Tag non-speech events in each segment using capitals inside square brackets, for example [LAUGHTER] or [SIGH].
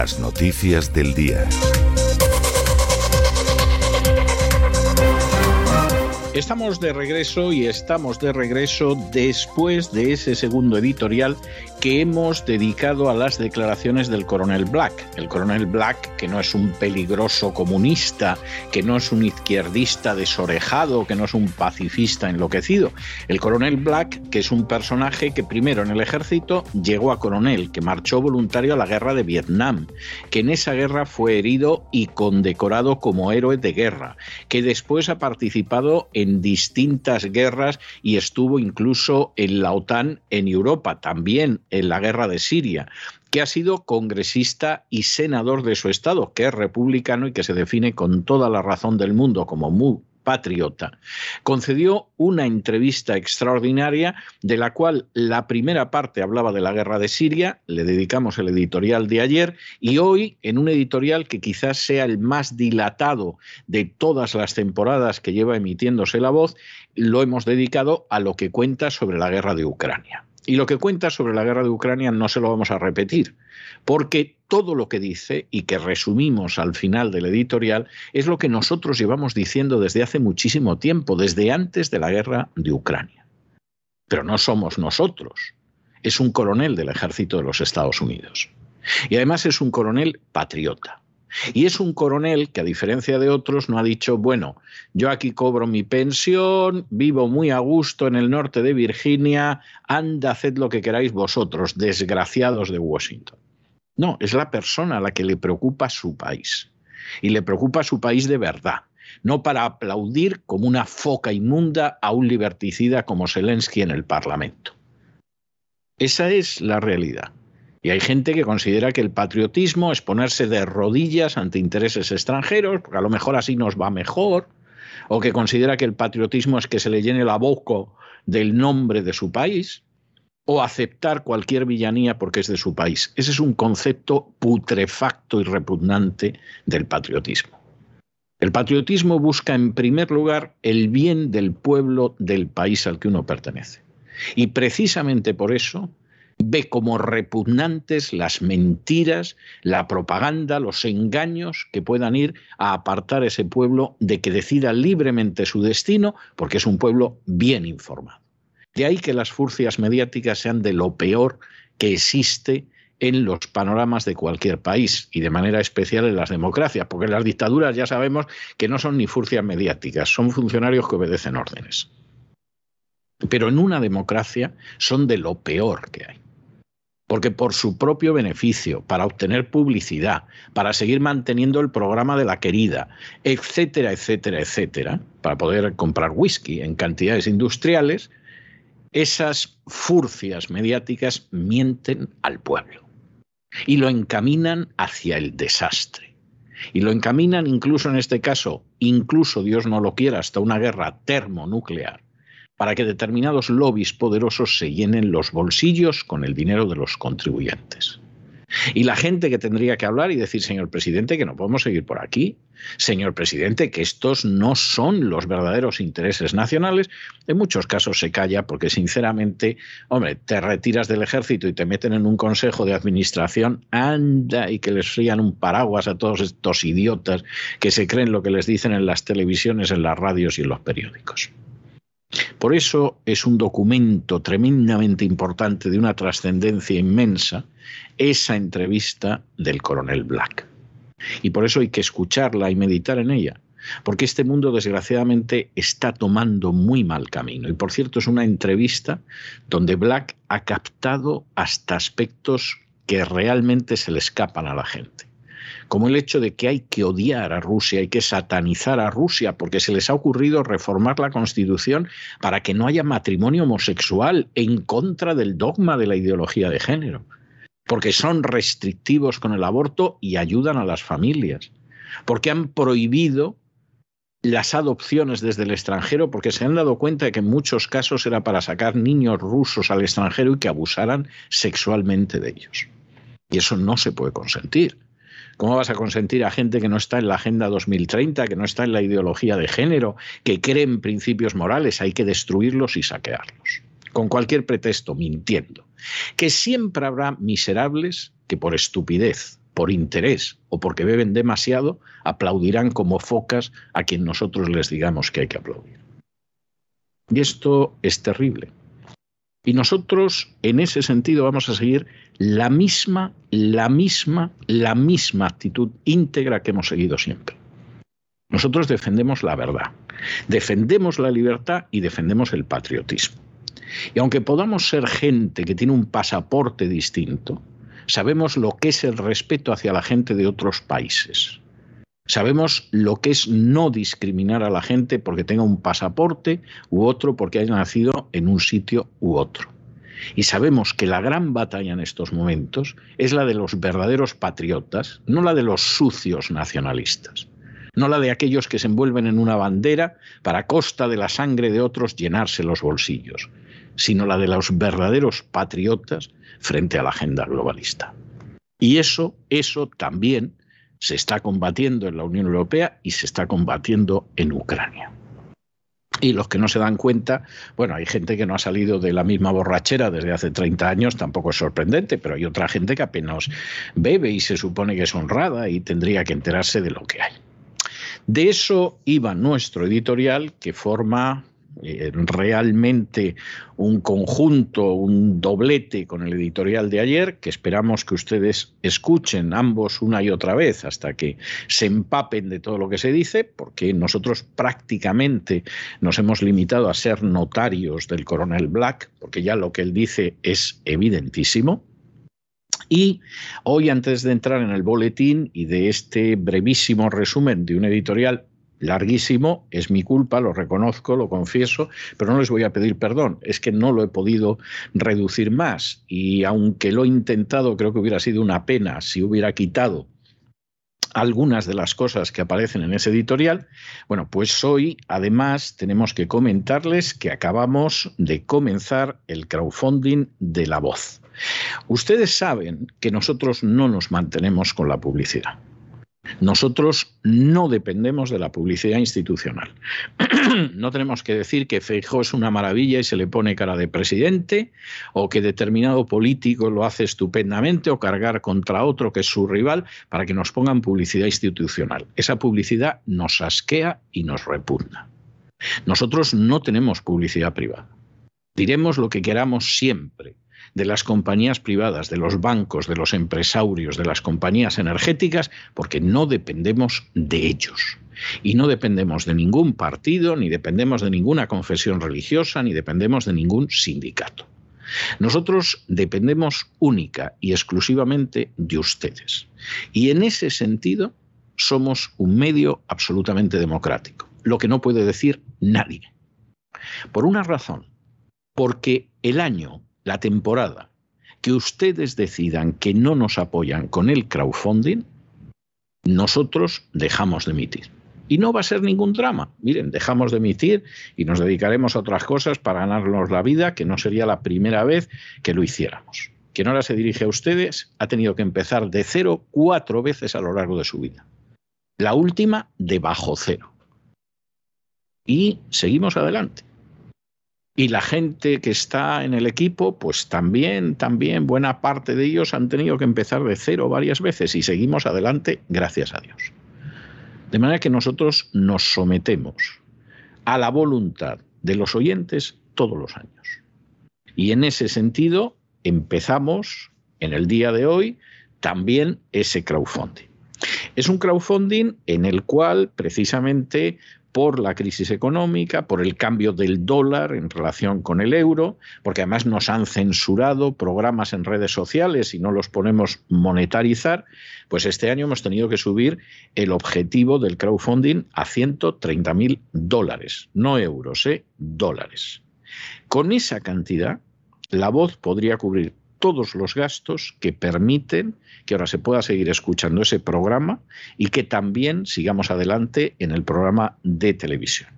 Las noticias del día. Estamos de regreso y estamos de regreso después de ese segundo editorial que hemos dedicado a las declaraciones del coronel Black. El coronel Black, que no es un peligroso comunista, que no es un izquierdista desorejado, que no es un pacifista enloquecido. El coronel Black, que es un personaje que primero en el ejército llegó a coronel, que marchó voluntario a la guerra de Vietnam, que en esa guerra fue herido y condecorado como héroe de guerra, que después ha participado en distintas guerras y estuvo incluso en la OTAN en Europa, también en la guerra de Siria, que ha sido congresista y senador de su estado, que es republicano y que se define con toda la razón del mundo como muy patriota, concedió una entrevista extraordinaria de la cual la primera parte hablaba de la guerra de Siria, le dedicamos el editorial de ayer, y hoy en un editorial que quizás sea el más dilatado de todas las temporadas que lleva emitiéndose la voz, lo hemos dedicado a lo que cuenta sobre la guerra de Ucrania. Y lo que cuenta sobre la guerra de Ucrania no se lo vamos a repetir, porque todo lo que dice y que resumimos al final del editorial es lo que nosotros llevamos diciendo desde hace muchísimo tiempo, desde antes de la guerra de Ucrania. Pero no somos nosotros, es un coronel del ejército de los Estados Unidos. Y además es un coronel patriota. Y es un coronel que, a diferencia de otros, no ha dicho, bueno, yo aquí cobro mi pensión, vivo muy a gusto en el norte de Virginia, anda, haced lo que queráis vosotros, desgraciados de Washington. No, es la persona a la que le preocupa su país. Y le preocupa su país de verdad, no para aplaudir como una foca inmunda a un liberticida como Zelensky en el Parlamento. Esa es la realidad. Y hay gente que considera que el patriotismo es ponerse de rodillas ante intereses extranjeros, porque a lo mejor así nos va mejor, o que considera que el patriotismo es que se le llene la boca del nombre de su país, o aceptar cualquier villanía porque es de su país. Ese es un concepto putrefacto y repugnante del patriotismo. El patriotismo busca en primer lugar el bien del pueblo del país al que uno pertenece. Y precisamente por eso ve como repugnantes las mentiras, la propaganda, los engaños que puedan ir a apartar ese pueblo de que decida libremente su destino, porque es un pueblo bien informado. De ahí que las furcias mediáticas sean de lo peor que existe en los panoramas de cualquier país y de manera especial en las democracias, porque las dictaduras ya sabemos que no son ni furcias mediáticas, son funcionarios que obedecen órdenes. Pero en una democracia son de lo peor que hay. Porque por su propio beneficio, para obtener publicidad, para seguir manteniendo el programa de la querida, etcétera, etcétera, etcétera, para poder comprar whisky en cantidades industriales, esas furcias mediáticas mienten al pueblo y lo encaminan hacia el desastre. Y lo encaminan incluso en este caso, incluso Dios no lo quiera, hasta una guerra termonuclear, para que determinados lobbies poderosos se llenen los bolsillos con el dinero de los contribuyentes. Y la gente que tendría que hablar y decir, señor presidente, que no podemos seguir por aquí, señor presidente, que estos no son los verdaderos intereses nacionales, en muchos casos se calla porque sinceramente, hombre, te retiras del ejército y te meten en un consejo de administración, anda y que les frían un paraguas a todos estos idiotas que se creen lo que les dicen en las televisiones, en las radios y en los periódicos. Por eso es un documento tremendamente importante de una trascendencia inmensa esa entrevista del coronel Black. Y por eso hay que escucharla y meditar en ella, porque este mundo desgraciadamente está tomando muy mal camino. Y por cierto, es una entrevista donde Black ha captado hasta aspectos que realmente se le escapan a la gente como el hecho de que hay que odiar a Rusia, hay que satanizar a Rusia, porque se les ha ocurrido reformar la Constitución para que no haya matrimonio homosexual en contra del dogma de la ideología de género, porque son restrictivos con el aborto y ayudan a las familias, porque han prohibido las adopciones desde el extranjero porque se han dado cuenta de que en muchos casos era para sacar niños rusos al extranjero y que abusaran sexualmente de ellos. Y eso no se puede consentir. ¿Cómo vas a consentir a gente que no está en la Agenda 2030, que no está en la ideología de género, que cree en principios morales? Hay que destruirlos y saquearlos. Con cualquier pretexto, mintiendo. Que siempre habrá miserables que por estupidez, por interés o porque beben demasiado, aplaudirán como focas a quien nosotros les digamos que hay que aplaudir. Y esto es terrible. Y nosotros, en ese sentido, vamos a seguir la misma, la misma, la misma actitud íntegra que hemos seguido siempre. Nosotros defendemos la verdad, defendemos la libertad y defendemos el patriotismo. Y aunque podamos ser gente que tiene un pasaporte distinto, sabemos lo que es el respeto hacia la gente de otros países. Sabemos lo que es no discriminar a la gente porque tenga un pasaporte u otro porque haya nacido en un sitio u otro. Y sabemos que la gran batalla en estos momentos es la de los verdaderos patriotas, no la de los sucios nacionalistas, no la de aquellos que se envuelven en una bandera para costa de la sangre de otros llenarse los bolsillos, sino la de los verdaderos patriotas frente a la agenda globalista. Y eso, eso también se está combatiendo en la Unión Europea y se está combatiendo en Ucrania. Y los que no se dan cuenta, bueno, hay gente que no ha salido de la misma borrachera desde hace 30 años, tampoco es sorprendente, pero hay otra gente que apenas bebe y se supone que es honrada y tendría que enterarse de lo que hay. De eso iba nuestro editorial, que forma eh, realmente un conjunto, un doblete con el editorial de ayer, que esperamos que ustedes escuchen ambos una y otra vez hasta que se empapen de todo lo que se dice, porque nosotros prácticamente nos hemos limitado a ser notarios del coronel Black, porque ya lo que él dice es evidentísimo. Y hoy, antes de entrar en el boletín y de este brevísimo resumen de un editorial larguísimo, es mi culpa, lo reconozco, lo confieso, pero no les voy a pedir perdón, es que no lo he podido reducir más y aunque lo he intentado, creo que hubiera sido una pena si hubiera quitado algunas de las cosas que aparecen en ese editorial. Bueno, pues hoy además tenemos que comentarles que acabamos de comenzar el crowdfunding de la voz. Ustedes saben que nosotros no nos mantenemos con la publicidad. Nosotros no dependemos de la publicidad institucional. [CLEARS THROAT] no tenemos que decir que Feijóo es una maravilla y se le pone cara de presidente, o que determinado político lo hace estupendamente, o cargar contra otro que es su rival, para que nos pongan publicidad institucional. Esa publicidad nos asquea y nos repugna. Nosotros no tenemos publicidad privada. Diremos lo que queramos siempre de las compañías privadas, de los bancos, de los empresarios, de las compañías energéticas, porque no dependemos de ellos. Y no dependemos de ningún partido, ni dependemos de ninguna confesión religiosa, ni dependemos de ningún sindicato. Nosotros dependemos única y exclusivamente de ustedes. Y en ese sentido somos un medio absolutamente democrático, lo que no puede decir nadie. Por una razón, porque el año la temporada que ustedes decidan que no nos apoyan con el crowdfunding, nosotros dejamos de emitir. Y no va a ser ningún drama. Miren, dejamos de emitir y nos dedicaremos a otras cosas para ganarnos la vida, que no sería la primera vez que lo hiciéramos. Quien ahora se dirige a ustedes ha tenido que empezar de cero cuatro veces a lo largo de su vida. La última de bajo cero. Y seguimos adelante. Y la gente que está en el equipo, pues también, también, buena parte de ellos han tenido que empezar de cero varias veces y seguimos adelante, gracias a Dios. De manera que nosotros nos sometemos a la voluntad de los oyentes todos los años. Y en ese sentido empezamos en el día de hoy también ese crowdfunding. Es un crowdfunding en el cual precisamente por la crisis económica, por el cambio del dólar en relación con el euro, porque además nos han censurado programas en redes sociales y no los ponemos monetarizar, pues este año hemos tenido que subir el objetivo del crowdfunding a 130 mil dólares, no euros, ¿eh? dólares. Con esa cantidad, la voz podría cubrir todos los gastos que permiten que ahora se pueda seguir escuchando ese programa y que también sigamos adelante en el programa de televisión.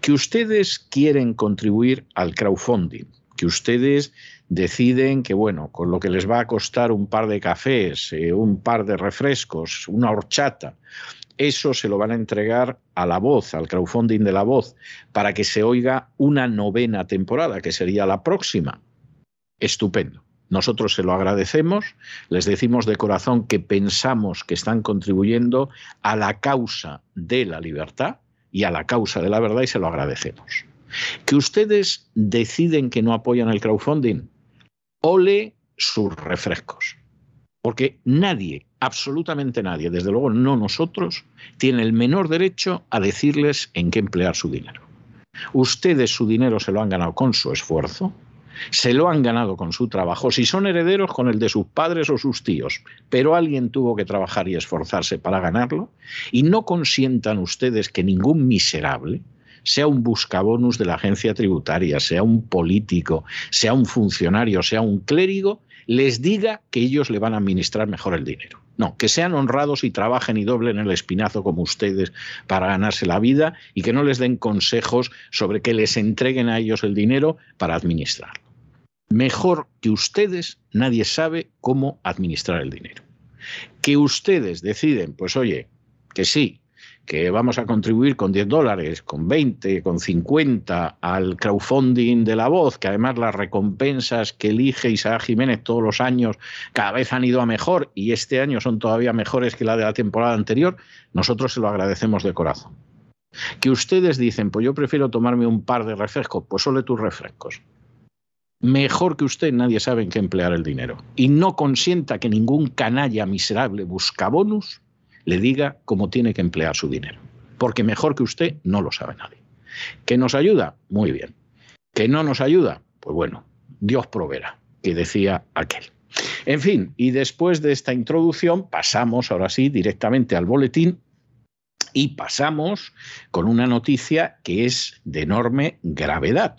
Que ustedes quieren contribuir al crowdfunding, que ustedes deciden que, bueno, con lo que les va a costar un par de cafés, eh, un par de refrescos, una horchata, eso se lo van a entregar a la voz, al crowdfunding de la voz, para que se oiga una novena temporada, que sería la próxima. Estupendo. Nosotros se lo agradecemos, les decimos de corazón que pensamos que están contribuyendo a la causa de la libertad y a la causa de la verdad y se lo agradecemos. Que ustedes deciden que no apoyan el crowdfunding, ole sus refrescos. Porque nadie, absolutamente nadie, desde luego no nosotros, tiene el menor derecho a decirles en qué emplear su dinero. Ustedes su dinero se lo han ganado con su esfuerzo, se lo han ganado con su trabajo, si son herederos con el de sus padres o sus tíos, pero alguien tuvo que trabajar y esforzarse para ganarlo, y no consientan ustedes que ningún miserable, sea un buscabonus de la agencia tributaria, sea un político, sea un funcionario, sea un clérigo, les diga que ellos le van a administrar mejor el dinero. No, que sean honrados y trabajen y doblen el espinazo como ustedes para ganarse la vida y que no les den consejos sobre que les entreguen a ellos el dinero para administrarlo. Mejor que ustedes, nadie sabe cómo administrar el dinero. Que ustedes deciden, pues oye, que sí, que vamos a contribuir con 10 dólares, con 20, con 50 al crowdfunding de la voz, que además las recompensas que elige Isaac Jiménez todos los años cada vez han ido a mejor y este año son todavía mejores que la de la temporada anterior, nosotros se lo agradecemos de corazón. Que ustedes dicen, pues yo prefiero tomarme un par de refrescos, pues solo tus refrescos mejor que usted nadie sabe en qué emplear el dinero. Y no consienta que ningún canalla miserable busca bonus le diga cómo tiene que emplear su dinero. Porque mejor que usted no lo sabe nadie. ¿Que nos ayuda? Muy bien. ¿Que no nos ayuda? Pues bueno, Dios proveerá, que decía aquel. En fin, y después de esta introducción pasamos ahora sí directamente al boletín Y pasamos con una noticia que es de enorme gravedad,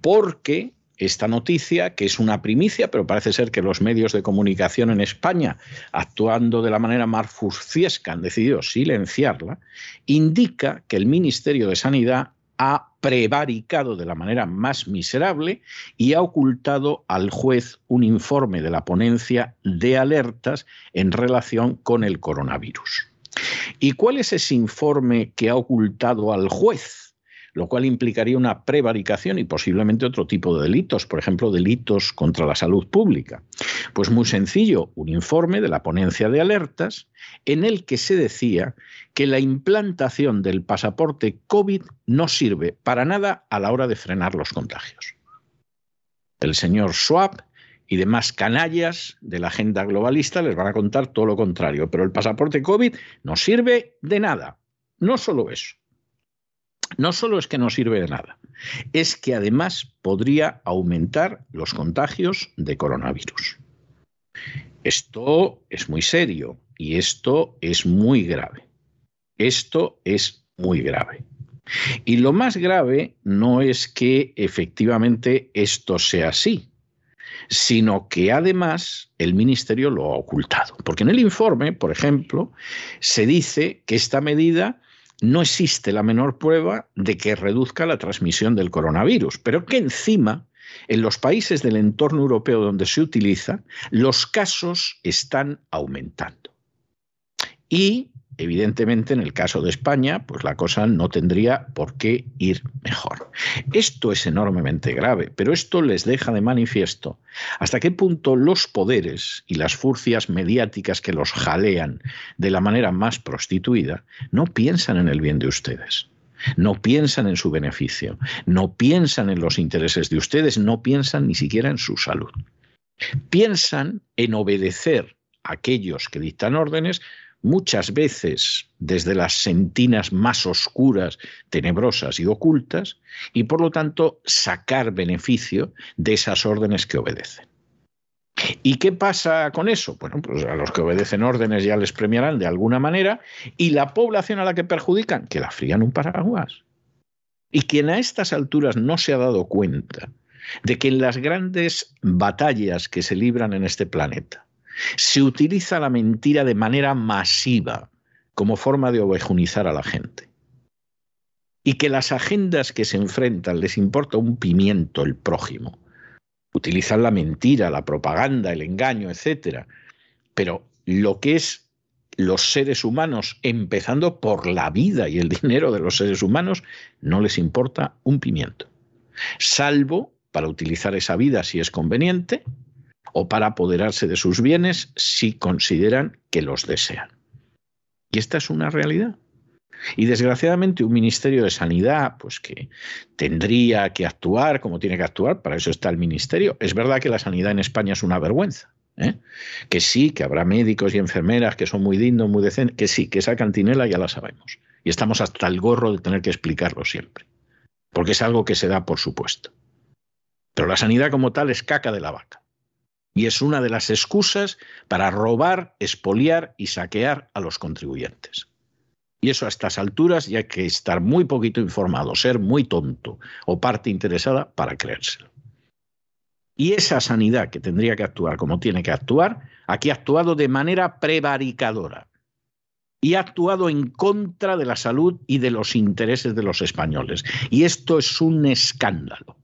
porque esta noticia, que es una primicia, pero parece ser que los medios de comunicación en España, actuando de la manera más furciesca, han decidido silenciarla, indica que el Ministerio de Sanidad ha prevaricado de la manera más miserable y ha ocultado al juez un informe de la ponencia de alertas en relación con el coronavirus. ¿Y cuál es ese informe que ha ocultado al juez? Lo cual implicaría una prevaricación y posiblemente otro tipo de delitos, por ejemplo, delitos contra la salud pública. Pues muy sencillo, un informe de la ponencia de alertas en el que se decía que la implantación del pasaporte COVID no sirve para nada a la hora de frenar los contagios. El señor Schwab y demás canallas de la agenda globalista les van a contar todo lo contrario, pero el pasaporte COVID no sirve de nada. No solo eso, no solo es que no sirve de nada, es que además podría aumentar los contagios de coronavirus. Esto es muy serio y esto es muy grave. Esto es muy grave. Y lo más grave no es que efectivamente esto sea así, sino que además el Ministerio lo ha ocultado. Porque en el informe, por ejemplo, se dice que esta medida no existe la menor prueba de que reduzca la transmisión del coronavirus, pero que encima, en los países del entorno europeo donde se utiliza, los casos están aumentando. Y Evidentemente, en el caso de España, pues la cosa no tendría por qué ir mejor. Esto es enormemente grave, pero esto les deja de manifiesto hasta qué punto los poderes y las furcias mediáticas que los jalean de la manera más prostituida no piensan en el bien de ustedes. No piensan en su beneficio, no piensan en los intereses de ustedes, no piensan ni siquiera en su salud. Piensan en obedecer a aquellos que dictan órdenes muchas veces desde las sentinas más oscuras, tenebrosas y ocultas, y por lo tanto sacar beneficio de esas órdenes que obedecen. ¿Y qué pasa con eso? Bueno, pues a los que obedecen órdenes ya les premiarán de alguna manera, y la población a la que perjudican, que la frían un paraguas. Y quien a estas alturas no se ha dado cuenta de que en las grandes batallas que se libran en este planeta, se utiliza la mentira de manera masiva como forma de ovejunizar a la gente. Y que las agendas que se enfrentan les importa un pimiento el prójimo. Utilizan la mentira, la propaganda, el engaño, etc. Pero lo que es los seres humanos, empezando por la vida y el dinero de los seres humanos, no les importa un pimiento. Salvo para utilizar esa vida si es conveniente, o para apoderarse de sus bienes si consideran que los desean. Y esta es una realidad. Y desgraciadamente un Ministerio de Sanidad, pues que tendría que actuar como tiene que actuar, para eso está el Ministerio. Es verdad que la sanidad en España es una vergüenza. ¿eh? Que sí, que habrá médicos y enfermeras que son muy dignos, muy decentes, que sí, que esa cantinela ya la sabemos. Y estamos hasta el gorro de tener que explicarlo siempre. Porque es algo que se da por supuesto. Pero la sanidad como tal es caca de la vaca y es una de las excusas para robar, expoliar y saquear a los contribuyentes. Y eso a estas alturas ya hay que estar muy poquito informado, ser muy tonto o parte interesada para creérselo. Y esa sanidad que tendría que actuar como tiene que actuar, aquí ha actuado de manera prevaricadora y ha actuado en contra de la salud y de los intereses de los españoles. Y esto es un escándalo.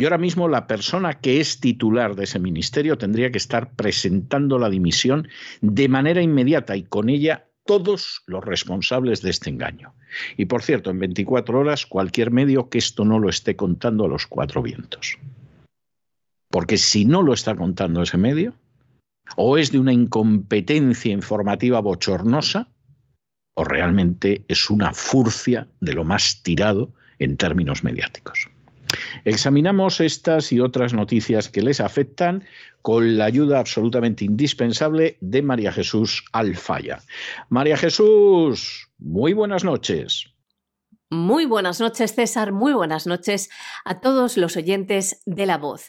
Y ahora mismo la persona que es titular de ese ministerio tendría que estar presentando la dimisión de manera inmediata y con ella todos los responsables de este engaño. Y por cierto, en 24 horas cualquier medio que esto no lo esté contando a los cuatro vientos. Porque si no lo está contando ese medio, o es de una incompetencia informativa bochornosa, o realmente es una furcia de lo más tirado en términos mediáticos. Examinamos estas y otras noticias que les afectan con la ayuda absolutamente indispensable de María Jesús Alfaya. María Jesús, muy buenas noches. Muy buenas noches, César. Muy buenas noches a todos los oyentes de La Voz.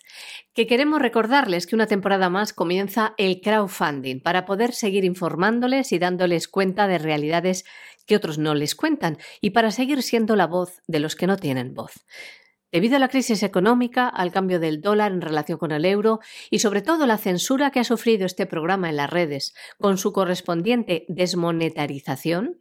Que queremos recordarles que una temporada más comienza el crowdfunding para poder seguir informándoles y dándoles cuenta de realidades que otros no les cuentan y para seguir siendo la voz de los que no tienen voz. Debido a la crisis económica, al cambio del dólar en relación con el euro y sobre todo la censura que ha sufrido este programa en las redes, con su correspondiente desmonetarización,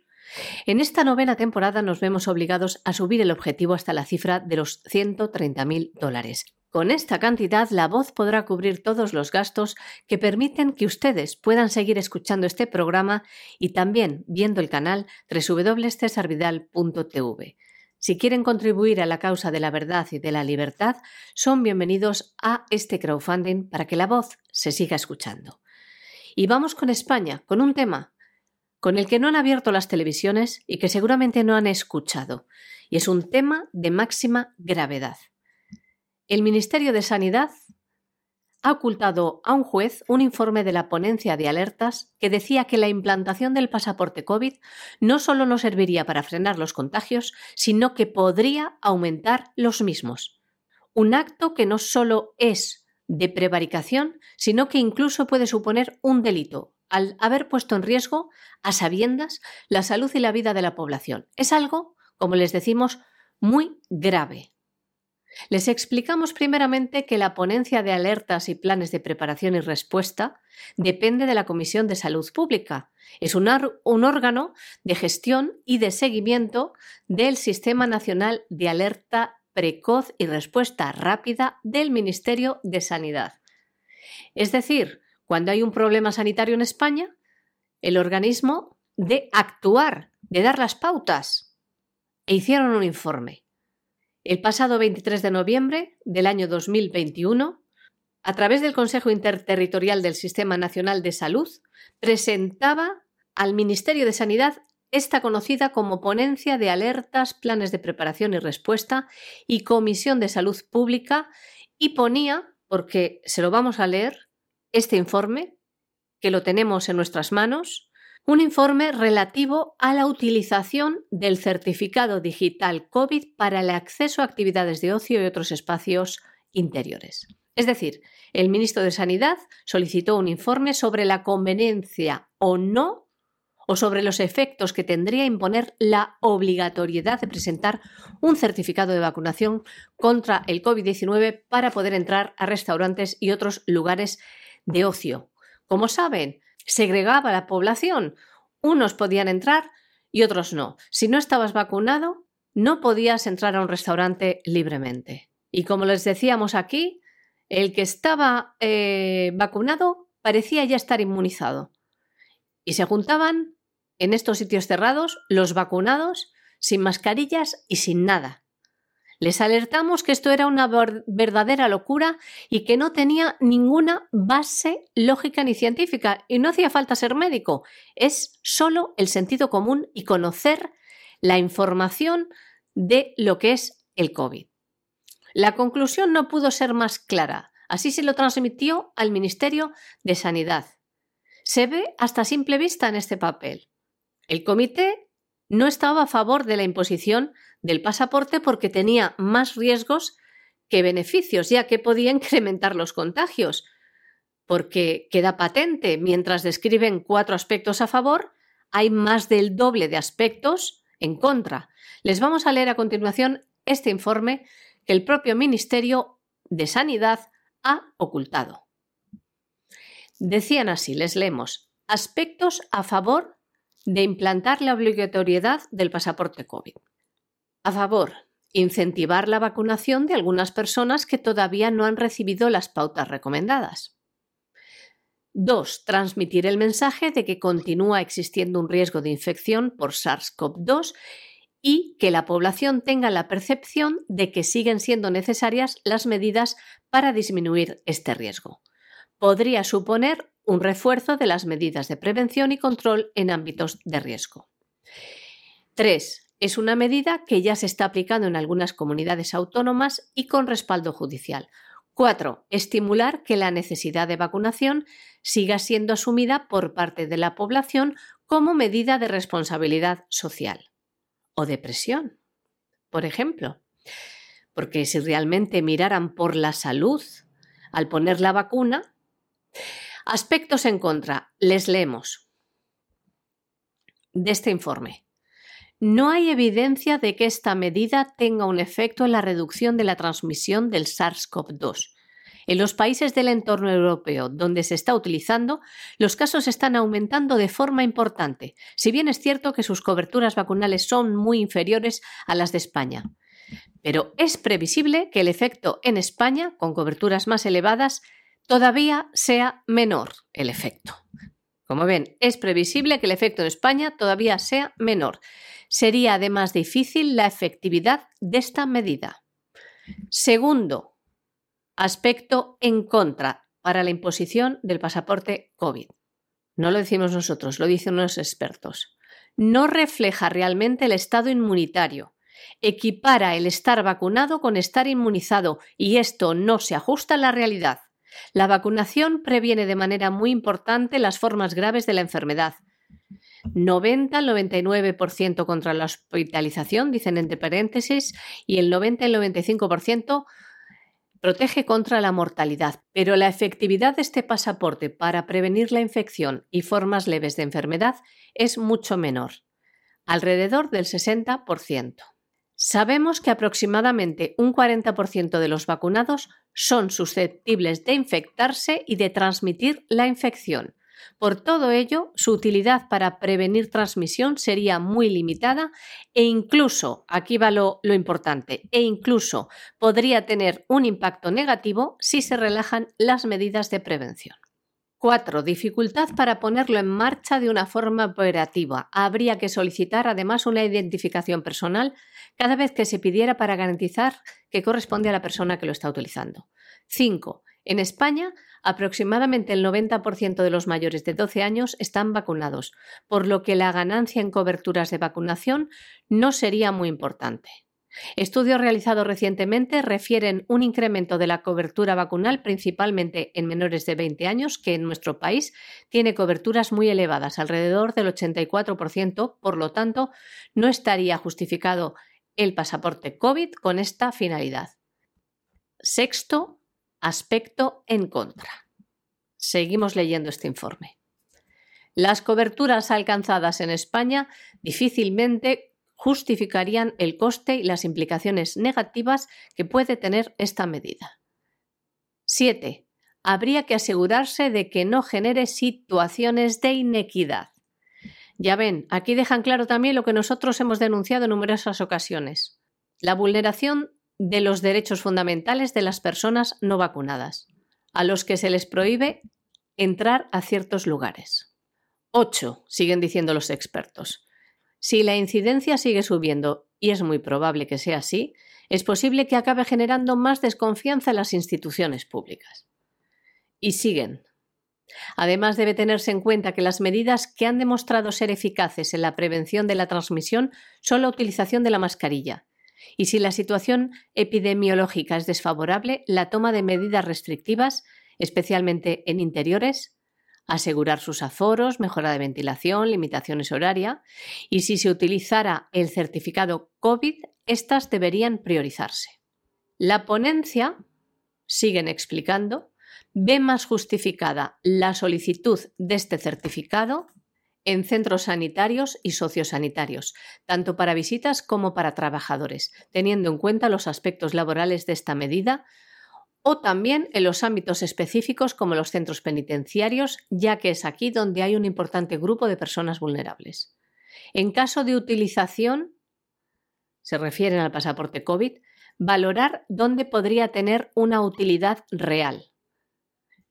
en esta novena temporada nos vemos obligados a subir el objetivo hasta la cifra de los 130.000 dólares. Con esta cantidad, la voz podrá cubrir todos los gastos que permiten que ustedes puedan seguir escuchando este programa y también viendo el canal www.cesarvidal.tv. Si quieren contribuir a la causa de la verdad y de la libertad, son bienvenidos a este crowdfunding para que la voz se siga escuchando. Y vamos con España, con un tema con el que no han abierto las televisiones y que seguramente no han escuchado, y es un tema de máxima gravedad. El Ministerio de Sanidad ha ocultado a un juez un informe de la ponencia de alertas que decía que la implantación del pasaporte COVID no solo no serviría para frenar los contagios, sino que podría aumentar los mismos. Un acto que no solo es de prevaricación, sino que incluso puede suponer un delito, al haber puesto en riesgo, a sabiendas, la salud y la vida de la población. Es algo, como les decimos, muy grave. Les explicamos primeramente que la ponencia de alertas y planes de preparación y respuesta depende de la Comisión de Salud Pública. Es un, órgano de gestión y de seguimiento del Sistema Nacional de Alerta Precoz y Respuesta Rápida del Ministerio de Sanidad. Es decir, cuando hay un problema sanitario en España, el organismo de actuar, de dar las pautas. E hicieron un informe. El pasado 23 de noviembre del año 2021, a través del Consejo Interterritorial del Sistema Nacional de Salud, presentaba al Ministerio de Sanidad esta conocida como Ponencia de Alertas, Planes de Preparación y Respuesta y Comisión de Salud Pública y ponía, porque se lo vamos a leer, este informe, que lo tenemos en nuestras manos, un informe relativo a la utilización del certificado digital COVID para el acceso a actividades de ocio y otros espacios interiores. Es decir, el ministro de Sanidad solicitó un informe sobre la conveniencia o no o sobre los efectos que tendría imponer la obligatoriedad de presentar un certificado de vacunación contra el COVID-19 para poder entrar a restaurantes y otros lugares de ocio. Como saben, segregaba la población. Unos podían entrar y otros no. Si no estabas vacunado, no podías entrar a un restaurante libremente. Y como les decíamos aquí, el que estaba eh, vacunado parecía ya estar inmunizado. Y se juntaban en estos sitios cerrados los vacunados sin mascarillas y sin nada. Les alertamos que esto era una verdadera locura y que no tenía ninguna base lógica ni científica y no hacía falta ser médico, es solo el sentido común y conocer la información de lo que es el COVID. La conclusión no pudo ser más clara, así se lo transmitió al Ministerio de Sanidad. Se ve hasta simple vista en este papel. El comité no estaba a favor de la imposición del pasaporte porque tenía más riesgos que beneficios, ya que podía [LAUGHS] incrementar los contagios. Porque queda patente, mientras describen cuatro aspectos a favor, hay más del doble de aspectos en contra. Les vamos a leer a continuación este informe que el propio Ministerio de Sanidad ha ocultado. Decían así, les leemos, aspectos a favor de implantar la obligatoriedad del pasaporte COVID. A favor, incentivar la vacunación de algunas personas que todavía no han recibido las pautas recomendadas. 2. Transmitir el mensaje de que continúa existiendo un riesgo de infección por SARS-CoV-2 y que la población tenga la percepción de que siguen siendo necesarias las medidas para disminuir este riesgo. Podría suponer un refuerzo de las medidas de prevención y control en ámbitos de riesgo. 3. Es una medida que ya se está aplicando en algunas comunidades autónomas y con respaldo judicial. 4. Estimular que la necesidad de vacunación siga siendo asumida por parte de la población como medida de responsabilidad social o de presión. por ejemplo. Porque si realmente miraran por la salud al poner la vacuna, aspectos en contra, les leemos de este informe. No hay evidencia de que esta medida tenga un efecto en la reducción de la transmisión del SARS-CoV-2. En los países del entorno europeo donde se está utilizando, los casos están aumentando de forma importante, si bien es cierto que sus coberturas vacunales son muy inferiores a las de España. Pero es previsible que el efecto en España, con coberturas más elevadas, todavía sea menor el efecto. Como ven, es previsible que el efecto en España todavía sea menor sería además difícil la efectividad de esta medida. Segundo, aspecto en contra para la imposición del pasaporte COVID. No lo decimos nosotros, lo dicen los expertos. No refleja realmente el estado inmunitario. Equipara el estar vacunado con estar inmunizado y esto no se ajusta a la realidad. La vacunación previene de manera muy importante las formas graves de la enfermedad, 90 al 99% contra la hospitalización, dicen entre paréntesis, y el 90 al 95% protege contra la mortalidad. Pero la efectividad de este pasaporte para prevenir la infección y formas leves de enfermedad es mucho menor, alrededor del 60%. Sabemos que aproximadamente un 40% de los vacunados son susceptibles de infectarse y de transmitir la infección, por todo ello, su utilidad para prevenir transmisión sería muy limitada e incluso, aquí va lo, importante, e incluso podría tener un impacto negativo si se relajan las medidas de prevención. 4. Dificultad para ponerlo en marcha de una forma operativa. Habría que solicitar además una identificación personal cada vez que se pidiera para garantizar que corresponde a la persona que lo está utilizando. 5. En España, aproximadamente el 90% de los mayores de 12 años están vacunados, por lo que la ganancia en coberturas de vacunación no sería muy importante. Estudios realizados recientemente refieren un incremento de la cobertura vacunal principalmente en menores de 20 años, que en nuestro país tiene coberturas muy elevadas, alrededor del 84%, por lo tanto, no estaría justificado el pasaporte COVID con esta finalidad. Sexto, Aspecto en contra. Seguimos leyendo este informe. Las coberturas alcanzadas en España difícilmente justificarían el coste y las implicaciones negativas que puede tener esta medida. 7. Habría que asegurarse de que no genere situaciones de inequidad. Ya ven, aquí dejan claro también lo que nosotros hemos denunciado en numerosas ocasiones. La vulneración de los derechos fundamentales de las personas no vacunadas, a los que se les prohíbe entrar a ciertos lugares. 8. Siguen diciendo los expertos. Si la incidencia sigue subiendo, y es muy probable que sea así, es posible que acabe generando más desconfianza en las instituciones públicas. Y siguen. Además, debe tenerse en cuenta que las medidas que han demostrado ser eficaces en la prevención de la transmisión son la utilización de la mascarilla, y si la situación epidemiológica es desfavorable, la toma de medidas restrictivas, especialmente en interiores, asegurar sus aforos, mejora de ventilación, limitaciones horaria, y si se utilizara el certificado COVID, estas deberían priorizarse. La ponencia, siguen explicando, ve más justificada la solicitud de este certificado en centros sanitarios y sociosanitarios, tanto para visitas como para trabajadores, teniendo en cuenta los aspectos laborales de esta medida, o también en los ámbitos específicos como los centros penitenciarios, ya que es aquí donde hay un importante grupo de personas vulnerables. En caso de utilización, se refieren al pasaporte COVID, valorar dónde podría tener una utilidad real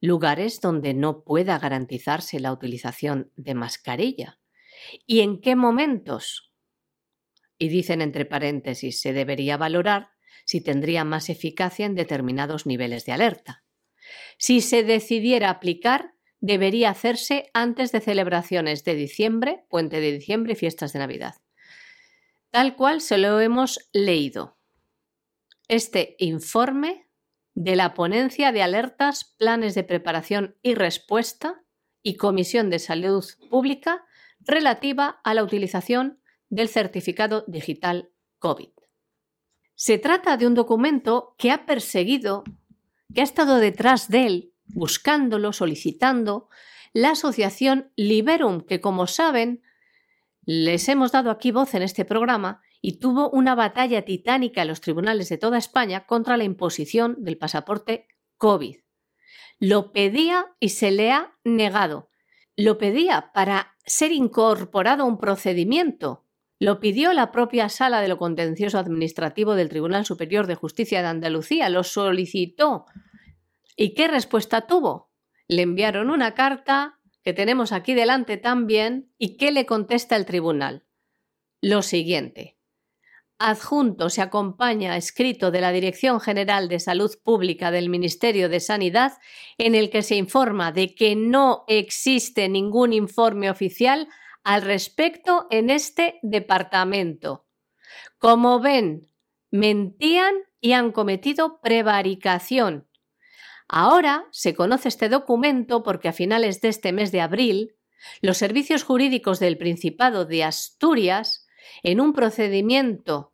lugares donde no pueda garantizarse la utilización de mascarilla. ¿Y en qué momentos? Y dicen entre paréntesis, se debería valorar si tendría más eficacia en determinados niveles de alerta. Si se decidiera aplicar, debería hacerse antes de celebraciones de diciembre, puente de diciembre y fiestas de Navidad. Tal cual se lo hemos leído. Este informe de la Ponencia de Alertas, Planes de Preparación y Respuesta y Comisión de Salud Pública relativa a la utilización del certificado digital COVID. Se trata de un documento que ha perseguido, que ha estado detrás de él, buscándolo, solicitando, la asociación Liberum, que como saben, les hemos dado aquí voz en este programa y tuvo una batalla titánica en los tribunales de toda España contra la imposición del pasaporte COVID. Lo pedía y se le ha negado. Lo pedía para ser incorporado a un procedimiento. Lo pidió la propia Sala de lo Contencioso Administrativo del Tribunal Superior de Justicia de Andalucía. Lo solicitó. ¿Y qué respuesta tuvo? Le enviaron una carta que tenemos aquí delante también. ¿Y qué le contesta el tribunal? Lo siguiente. Adjunto se acompaña escrito de la Dirección General de Salud Pública del Ministerio de Sanidad en el que se informa de que no existe ningún informe oficial al respecto en este departamento. Como ven, mentían y han cometido prevaricación. Ahora se conoce este documento porque a finales de este mes de abril, los servicios jurídicos del Principado de Asturias en un procedimiento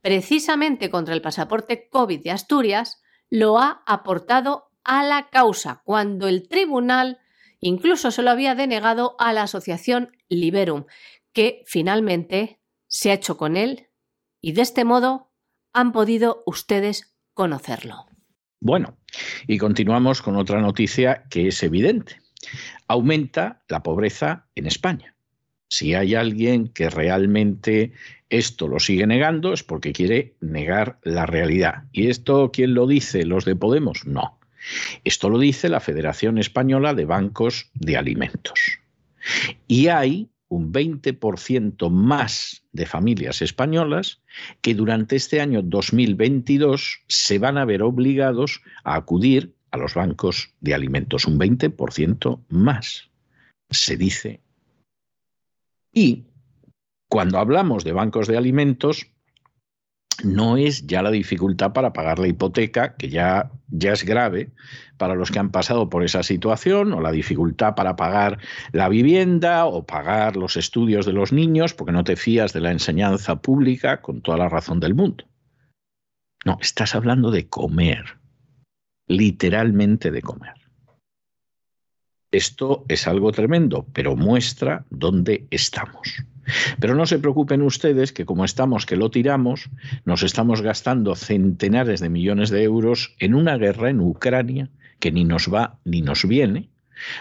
precisamente contra el pasaporte COVID de Asturias, lo ha aportado a la causa, cuando el tribunal incluso se lo había denegado a la asociación Liberum, que finalmente se ha hecho con él y de este modo han podido ustedes conocerlo. Bueno, y continuamos con otra noticia que es evidente. Aumenta la pobreza en España. Si hay alguien que realmente esto lo sigue negando es porque quiere negar la realidad. ¿Y esto quién lo dice? ¿Los de Podemos? No. Esto lo dice la Federación Española de Bancos de Alimentos. Y hay un 20% más de familias españolas que durante este año 2022 se van a ver obligados a acudir a los bancos de alimentos. Un 20% más, se dice y cuando hablamos de bancos de alimentos, no es ya la dificultad para pagar la hipoteca, que ya, ya es grave para los que han pasado por esa situación, o la dificultad para pagar la vivienda o pagar los estudios de los niños, porque no te fías de la enseñanza pública con toda la razón del mundo. No, estás hablando de comer, literalmente de comer. Esto es algo tremendo, pero muestra dónde estamos. Pero no se preocupen ustedes que como estamos que lo tiramos, nos estamos gastando centenares de millones de euros en una guerra en Ucrania que ni nos va ni nos viene,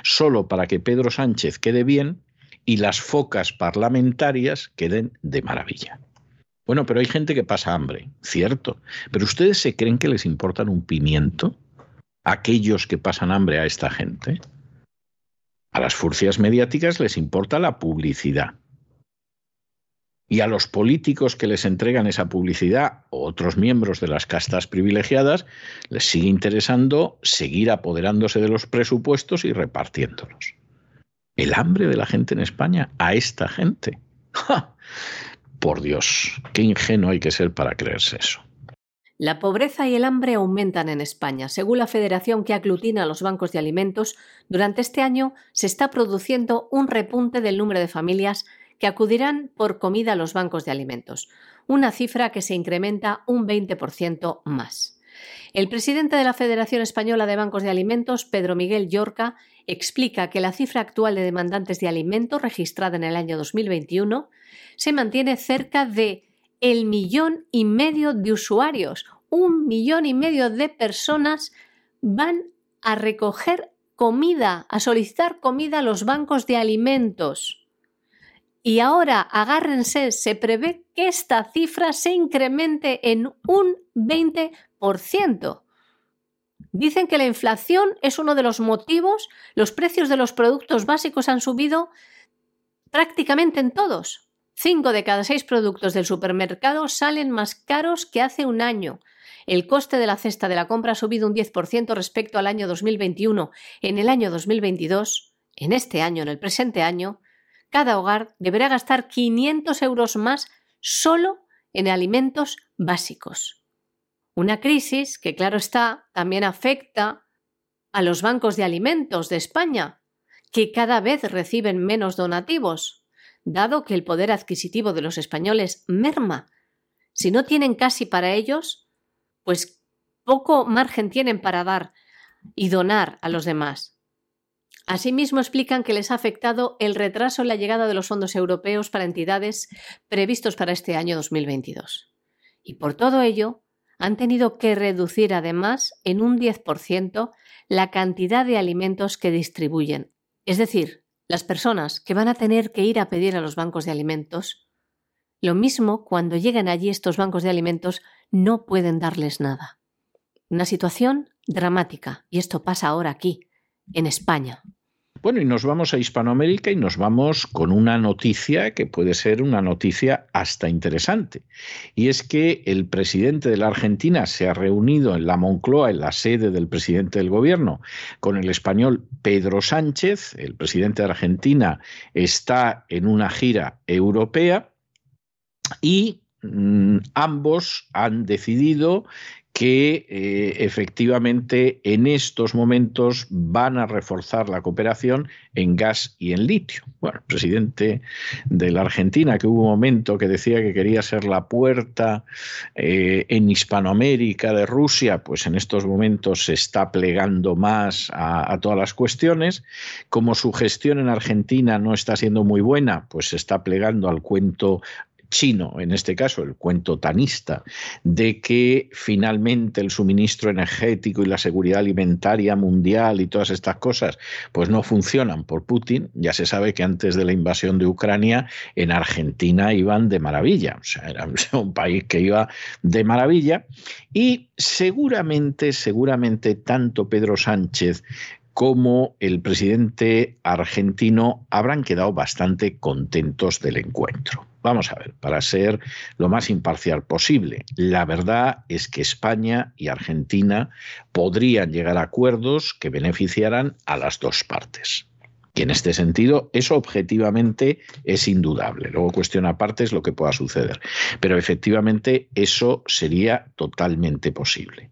solo para que Pedro Sánchez quede bien y las focas parlamentarias queden de maravilla. Bueno, pero hay gente que pasa hambre, cierto. Pero ustedes se creen que les importan un pimiento aquellos que pasan hambre a esta gente. A las furcias mediáticas les importa la publicidad. Y a los políticos que les entregan esa publicidad o otros miembros de las castas privilegiadas les sigue interesando seguir apoderándose de los presupuestos y repartiéndolos. El hambre de la gente en España a esta gente. Por Dios, qué ingenuo hay que ser para creerse eso. La pobreza y el hambre aumentan en España. Según la federación que aglutina los bancos de alimentos, durante este año se está produciendo un repunte del número de familias que acudirán por comida a los bancos de alimentos, una cifra que se incrementa un 20% más. El presidente de la Federación Española de Bancos de Alimentos, Pedro Miguel Llorca, explica que la cifra actual de demandantes de alimentos registrada en el año 2021 se mantiene cerca de el millón y medio de usuarios. Un millón y medio de personas van a recoger comida, a solicitar comida a los bancos de alimentos. Y ahora, agárrense, se prevé que esta cifra se incremente en un 20%. Dicen que la inflación es uno de los motivos, los precios de los productos básicos han subido prácticamente en todos. Cinco de cada seis productos del supermercado salen más caros que hace un año. El coste de la cesta de la compra ha subido un 10% respecto al año 2021. En el año 2022, en este año, en el presente año, cada hogar deberá gastar 500 euros más solo en alimentos básicos. Una crisis que, claro está, también afecta a los bancos de alimentos de España, que cada vez reciben menos donativos, dado que el poder adquisitivo de los españoles merma. Si no tienen casi para ellos, pues poco margen tienen para dar y donar a los demás. Asimismo, explican que les ha afectado el retraso en la llegada de los fondos europeos para entidades previstos para este año 2022. Y por todo ello, han tenido que reducir además en un 10% la cantidad de alimentos que distribuyen. Es decir, las personas que van a tener que ir a pedir a los bancos de alimentos, lo mismo cuando lleguen allí estos bancos de alimentos no pueden darles nada. Una situación dramática, y esto pasa ahora aquí, en España. Bueno, y nos vamos a Hispanoamérica y nos vamos con una noticia que puede ser una noticia hasta interesante. Y es que el presidente de la Argentina se ha reunido en la Moncloa, en la sede del presidente del gobierno, con el español Pedro Sánchez. El presidente de Argentina está en una gira europea y mm, ambos han decidido que eh, efectivamente en estos momentos van a reforzar la cooperación en gas y en litio. Bueno, el presidente de la Argentina, que hubo un momento que decía que quería ser la puerta eh, en Hispanoamérica de Rusia, pues en estos momentos se está plegando más a, a todas las cuestiones. Como su gestión en Argentina no está siendo muy buena, pues se está plegando al cuento chino, en este caso el cuento tanista, de que finalmente el suministro energético y la seguridad alimentaria mundial y todas estas cosas, pues no funcionan por Putin. Ya se sabe que antes de la invasión de Ucrania, en Argentina iban de maravilla, o sea, era [LAUGHS] un país que iba de maravilla. Y seguramente, seguramente tanto Pedro Sánchez como el presidente argentino habrán quedado bastante contentos del encuentro. Vamos a ver, para ser lo más imparcial posible, la verdad es que España y Argentina podrían llegar a acuerdos que beneficiaran a las dos partes. Y en este sentido, eso objetivamente es indudable. Luego, cuestión aparte es lo que pueda suceder. Pero efectivamente, eso sería totalmente posible.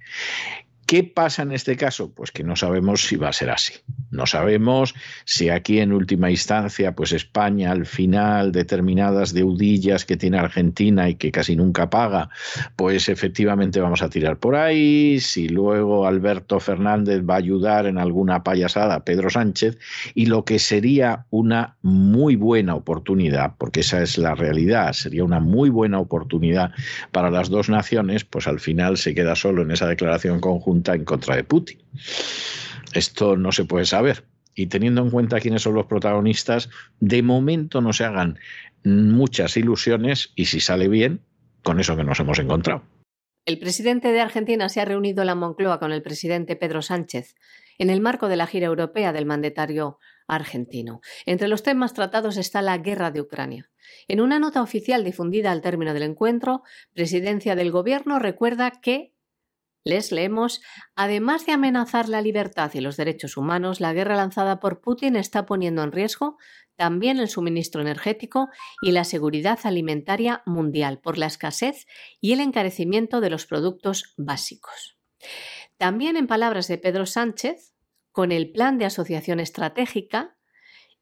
¿Qué pasa en este caso? Pues que no sabemos si va a ser así. No sabemos si aquí en última instancia, pues España al final determinadas deudillas que tiene Argentina y que casi nunca paga, pues efectivamente vamos a tirar por ahí, si luego Alberto Fernández va a ayudar en alguna payasada a Pedro Sánchez y lo que sería una muy buena oportunidad, porque esa es la realidad, sería una muy buena oportunidad para las dos naciones, pues al final se queda solo en esa declaración conjunta en contra de Putin. Esto no se puede saber. Y teniendo en cuenta quiénes son los protagonistas, de momento no se hagan muchas ilusiones y si sale bien, con eso que nos hemos encontrado. El presidente de Argentina se ha reunido en la Moncloa con el presidente Pedro Sánchez en el marco de la gira europea del mandatario argentino. Entre los temas tratados está la guerra de Ucrania. En una nota oficial difundida al término del encuentro, Presidencia del Gobierno recuerda que les leemos, además de amenazar la libertad y los derechos humanos, la guerra lanzada por Putin está poniendo en riesgo también el suministro energético y la seguridad alimentaria mundial por la escasez y el encarecimiento de los productos básicos. También en palabras de Pedro Sánchez, con el plan de asociación estratégica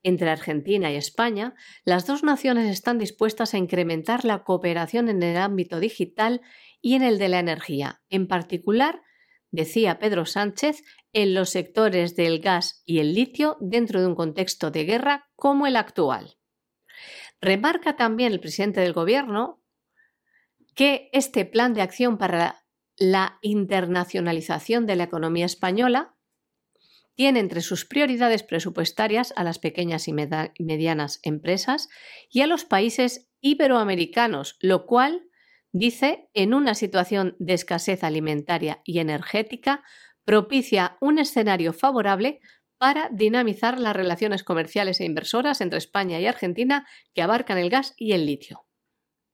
entre Argentina y España, las dos naciones están dispuestas a incrementar la cooperación en el ámbito digital y en el de la energía, en particular, decía Pedro Sánchez, en los sectores del gas y el litio dentro de un contexto de guerra como el actual. Remarca también el presidente del Gobierno que este plan de acción para la internacionalización de la economía española tiene entre sus prioridades presupuestarias a las pequeñas y medianas empresas y a los países iberoamericanos, lo cual dice, en una situación de escasez alimentaria y energética, propicia un escenario favorable para dinamizar las relaciones comerciales e inversoras entre España y Argentina que abarcan el gas y el litio.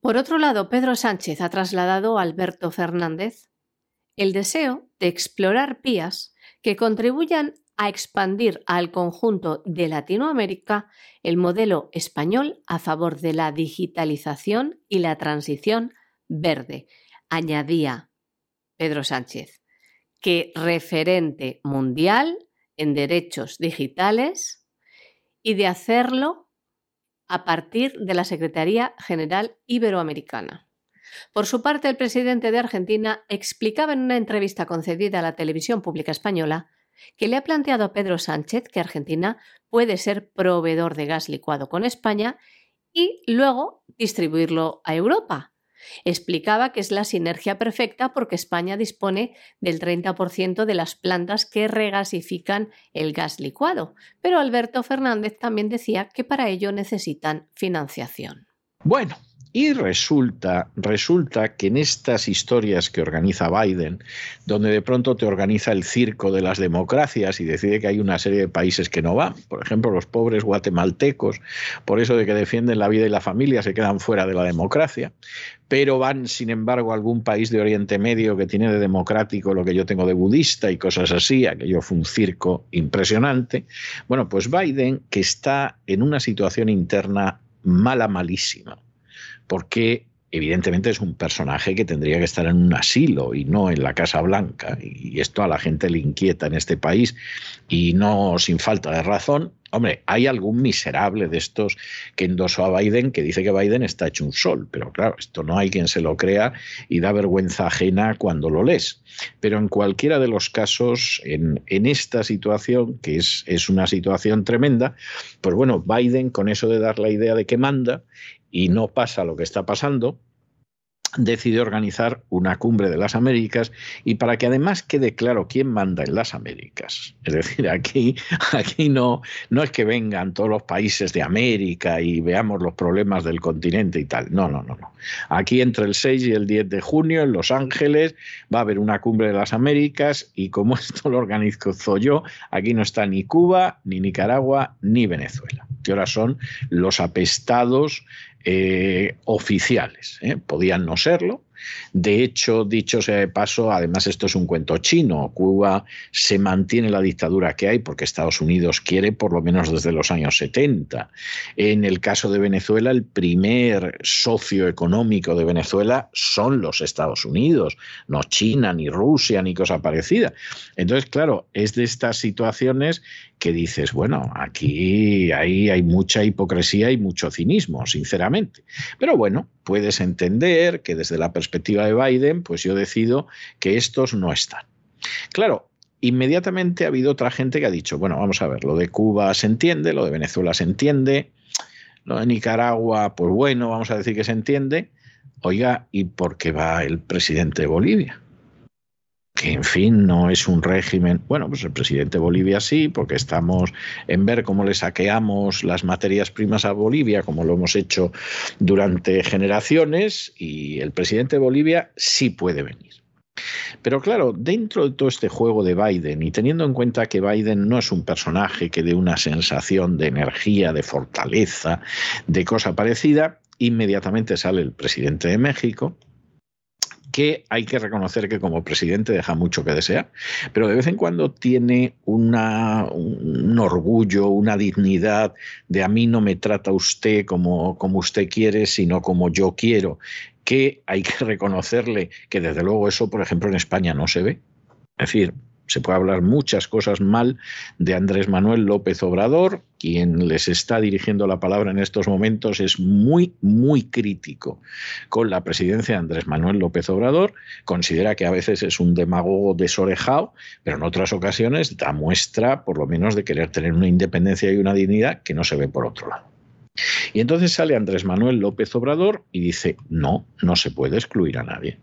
Por otro lado, Pedro Sánchez ha trasladado a Alberto Fernández el deseo de explorar vías que contribuyan a expandir al conjunto de Latinoamérica el modelo español a favor de la digitalización y la transición verde. Añadía Pedro Sánchez que referente mundial en derechos digitales y de hacerlo a partir de la Secretaría General Iberoamericana. Por su parte, el presidente de Argentina explicaba en una entrevista concedida a la televisión pública española que le ha planteado a Pedro Sánchez que Argentina puede ser proveedor de gas licuado con España y luego distribuirlo a Europa. Explicaba que es la sinergia perfecta porque España dispone del 30% de las plantas que regasifican el gas licuado, pero Alberto Fernández también decía que para ello necesitan financiación. Bueno, y resulta, resulta que en estas historias que organiza Biden, donde de pronto te organiza el circo de las democracias y decide que hay una serie de países que no van, por ejemplo los pobres guatemaltecos, por eso de que defienden la vida y la familia, se quedan fuera de la democracia, pero van, sin embargo, a algún país de Oriente Medio que tiene de democrático lo que yo tengo de budista y cosas así, aquello fue un circo impresionante. Bueno, pues Biden, que está en una situación interna mala, malísima porque evidentemente es un personaje que tendría que estar en un asilo y no en la Casa Blanca. Y esto a la gente le inquieta en este país y no sin falta de razón. Hombre, hay algún miserable de estos que endosó a Biden que dice que Biden está hecho un sol, pero claro, esto no hay quien se lo crea y da vergüenza ajena cuando lo lees. Pero en cualquiera de los casos, en, esta situación, que es, es una situación tremenda, pues bueno, Biden con eso de dar la idea de que manda y no pasa lo que está pasando, decide organizar una cumbre de las Américas y para que además quede claro quién manda en las Américas. Es decir, aquí, aquí no, no es que vengan todos los países de América y veamos los problemas del continente y tal. No, no, no, no. Aquí entre el 6 y el 10 de junio en Los Ángeles va a haber una cumbre de las Américas y como [LAUGHS] esto lo organizo yo, aquí no está ni Cuba, ni Nicaragua, ni Venezuela, que ahora son los apestados eh, oficiales. ¿eh? Podían no serlo. De hecho, dicho sea de paso, además esto es un cuento chino. Cuba se mantiene la dictadura que hay porque Estados Unidos quiere por lo menos desde los años 70. En el caso de Venezuela, el primer socio económico de Venezuela son los Estados Unidos, no China, ni Rusia, ni cosa parecida. Entonces, claro, es de estas situaciones que dices, bueno, aquí hay, hay mucha hipocresía y mucho cinismo, sinceramente. Pero bueno, puedes entender que desde la perspectiva de Biden, pues yo decido que estos no están. Claro, inmediatamente ha habido otra gente que ha dicho, bueno, vamos a ver, lo de Cuba se entiende, lo de Venezuela se entiende, lo de Nicaragua, pues bueno, vamos a decir que se entiende. Oiga, ¿y por qué va el presidente de Bolivia? Que en fin no es un régimen, bueno, pues el presidente de Bolivia sí, porque estamos en ver cómo le saqueamos las materias primas a Bolivia, como lo hemos hecho durante generaciones, y el presidente de Bolivia sí puede venir. Pero claro, dentro de todo este juego de Biden y teniendo en cuenta que Biden no es un personaje que dé una sensación de energía, de fortaleza, de cosa parecida, inmediatamente sale el presidente de México, que hay que reconocer que como presidente deja mucho que desear, pero de vez en cuando tiene un orgullo, una dignidad de a mí no me trata usted como, como usted quiere, sino como yo quiero, que hay que reconocerle que desde luego eso, por ejemplo, en España no se ve. Es decir, se puede hablar muchas cosas mal de Andrés Manuel López Obrador, quien les está dirigiendo la palabra en estos momentos es muy, muy crítico con la presidencia de Andrés Manuel López Obrador, considera que a veces es un demagogo desorejado, pero en otras ocasiones da muestra por lo menos de querer tener una independencia y una dignidad que no se ve por otro lado. Y entonces sale Andrés Manuel López Obrador y dice, no, no se puede excluir a nadie.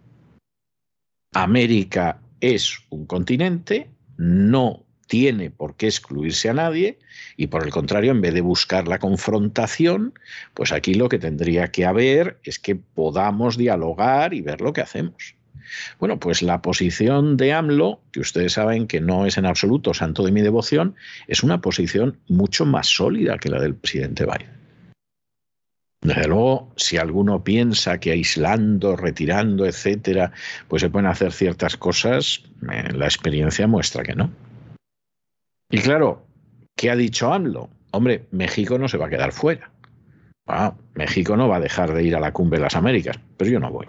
América es un continente, no tiene por qué excluirse a nadie y por el contrario, en vez de buscar la confrontación, pues aquí lo que tendría que haber es que podamos dialogar y ver lo que hacemos. Bueno, pues la posición de AMLO, que ustedes saben que no es en absoluto santo de mi devoción, es una posición mucho más sólida que la del presidente Biden. Desde luego, si alguno piensa que aislando, retirando, etcétera, pues se pueden hacer ciertas cosas, eh, la experiencia muestra que no. Y claro, ¿qué ha dicho AMLO? Hombre, México no se va a quedar fuera. Ah, México no va a dejar de ir a la cumbre de las Américas, pero yo no voy.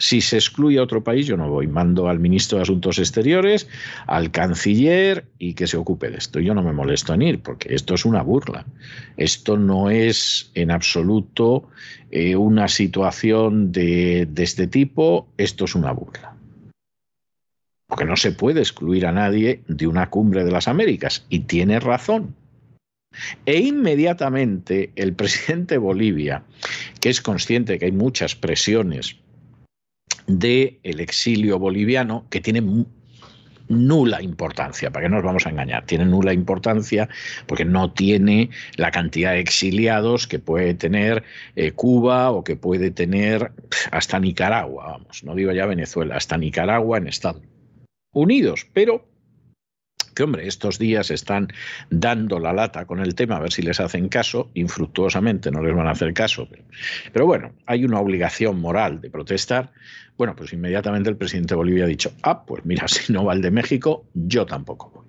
Si se excluye a otro país, yo no voy. Mando al ministro de Asuntos Exteriores, al canciller y que se ocupe de esto. Yo no me molesto en ir, porque esto es una burla. Esto no es en absoluto eh, una situación de, este tipo, esto es una burla. Porque no se puede excluir a nadie de una cumbre de las Américas. Y tiene razón. E inmediatamente el presidente de Bolivia, que es consciente que hay muchas presiones del exilio boliviano que tiene nula importancia, para que no nos vamos a engañar, tiene nula importancia porque no tiene la cantidad de exiliados que puede tener eh, Cuba o que puede tener hasta Nicaragua, vamos, no digo ya Venezuela, hasta Nicaragua en Estados Unidos, pero que hombre, estos días están dando la lata con el tema, a ver si les hacen caso, infructuosamente no les van a hacer caso, pero, bueno, hay una obligación moral de protestar. Bueno, pues inmediatamente el presidente de Bolivia ha dicho, ah, pues mira, [LAUGHS] si no va el de México, yo tampoco voy.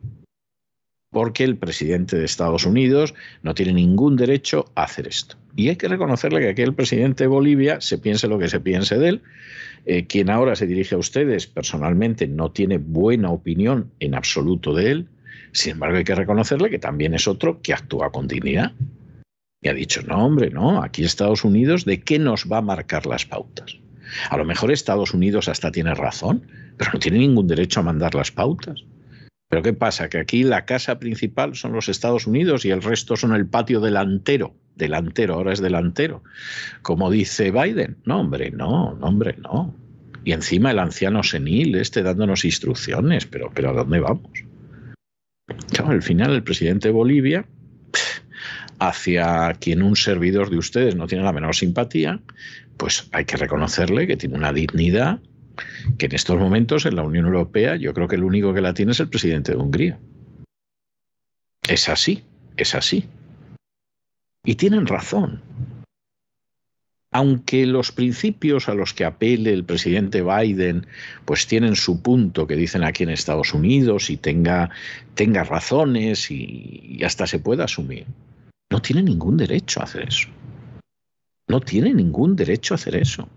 Porque el presidente de Estados Unidos no tiene ningún derecho a hacer esto. Y hay que reconocerle que aquí el presidente de Bolivia, se piense lo que se piense de él, eh, quien ahora se dirige a ustedes personalmente no tiene buena opinión en absoluto de él. Sin embargo, hay que reconocerle que también es otro que actúa con dignidad. Y ha dicho, no, hombre, no, aquí Estados Unidos, ¿de qué nos va a marcar las pautas? A lo mejor Estados Unidos hasta tiene razón, pero no tiene ningún derecho a mandar las pautas. Pero ¿qué pasa? Que aquí la casa principal son los Estados Unidos y el resto son el patio delantero delantero, ahora es delantero, como dice Biden. No, hombre, no, no, hombre, no. Y encima el anciano senil, este dándonos instrucciones, pero, pero ¿a dónde vamos? Claro, al final el presidente de Bolivia, hacia quien un servidor de ustedes no tiene la menor simpatía, pues hay que reconocerle que tiene una dignidad que en estos momentos en la Unión Europea yo creo que el único que la tiene es el presidente de Hungría. Es así, es así. Y tienen razón. Aunque los principios a los que apele el presidente Biden pues tienen su punto que dicen aquí en Estados Unidos y tenga, tenga razones y, y hasta se pueda asumir, no tiene ningún derecho a hacer eso. No tiene ningún derecho a hacer eso.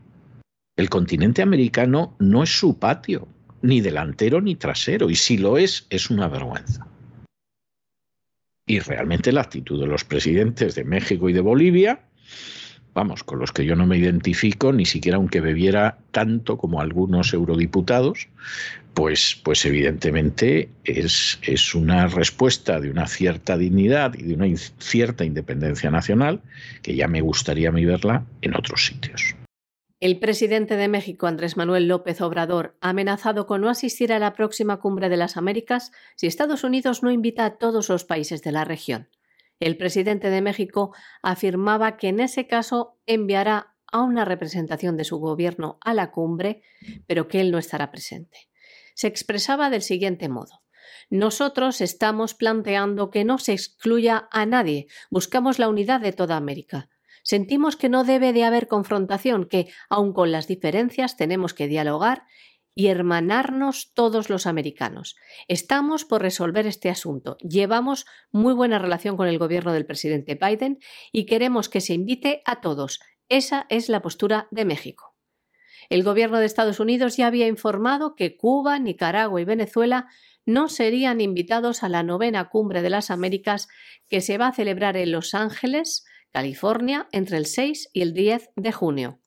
El continente americano no es su patio, ni delantero ni trasero, y si lo es, es una vergüenza. Y realmente la actitud de los presidentes de México y de Bolivia, vamos, con los que yo no me identifico, ni siquiera aunque bebiera tanto como algunos eurodiputados, pues, pues evidentemente es, es una respuesta de una cierta dignidad y de una cierta independencia nacional que ya me gustaría a mí verla en otros sitios. El presidente de México, Andrés Manuel López Obrador, ha amenazado con no asistir a la próxima cumbre de las Américas si Estados Unidos no invita a todos los países de la región. El presidente de México afirmaba que en ese caso enviará a una representación de su gobierno a la cumbre, pero que él no estará presente. Se expresaba del siguiente modo. Nosotros estamos planteando que no se excluya a nadie, buscamos la unidad de toda América. Sentimos que no debe de haber confrontación, que, aun con las diferencias, tenemos que dialogar y hermanarnos todos los americanos. Estamos por resolver este asunto. Llevamos muy buena relación con el gobierno del presidente Biden y queremos que se invite a todos. Esa es la postura de México. El gobierno de Estados Unidos ya había informado que Cuba, Nicaragua y Venezuela no serían invitados a la novena cumbre de las Américas que se va a celebrar en Los Ángeles California, entre el 6 y el 10 de junio.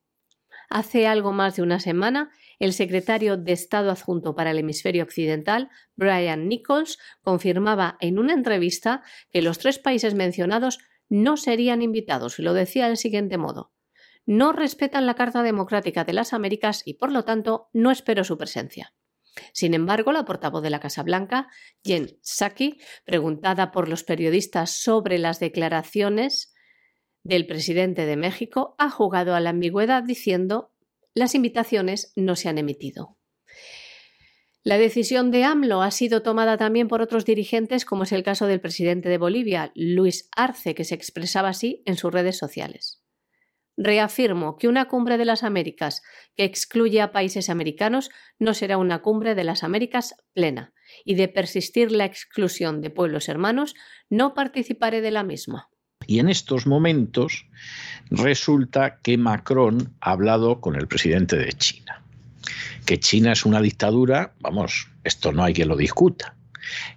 Hace algo más de una semana, el secretario de Estado adjunto para el hemisferio occidental, Brian Nichols, confirmaba en una entrevista que los tres países mencionados no serían invitados y lo decía del siguiente modo. No respetan la Carta Democrática de las Américas y, por lo tanto, no espero su presencia. Sin embargo, la portavoz de la Casa Blanca, Jen Psaki, preguntada por los periodistas sobre las declaraciones del presidente de México ha jugado a la ambigüedad diciendo las invitaciones no se han emitido. La decisión de AMLO ha sido tomada también por otros dirigentes, como es el caso del presidente de Bolivia, Luis Arce, que se expresaba así en sus redes sociales. Reafirmo que una cumbre de las Américas que excluye a países americanos no será una cumbre de las Américas plena, y de persistir la exclusión de pueblos hermanos, no participaré de la misma. Y en estos momentos resulta que Macron ha hablado con el presidente de China. Que China es una dictadura, vamos, esto no hay que lo discuta.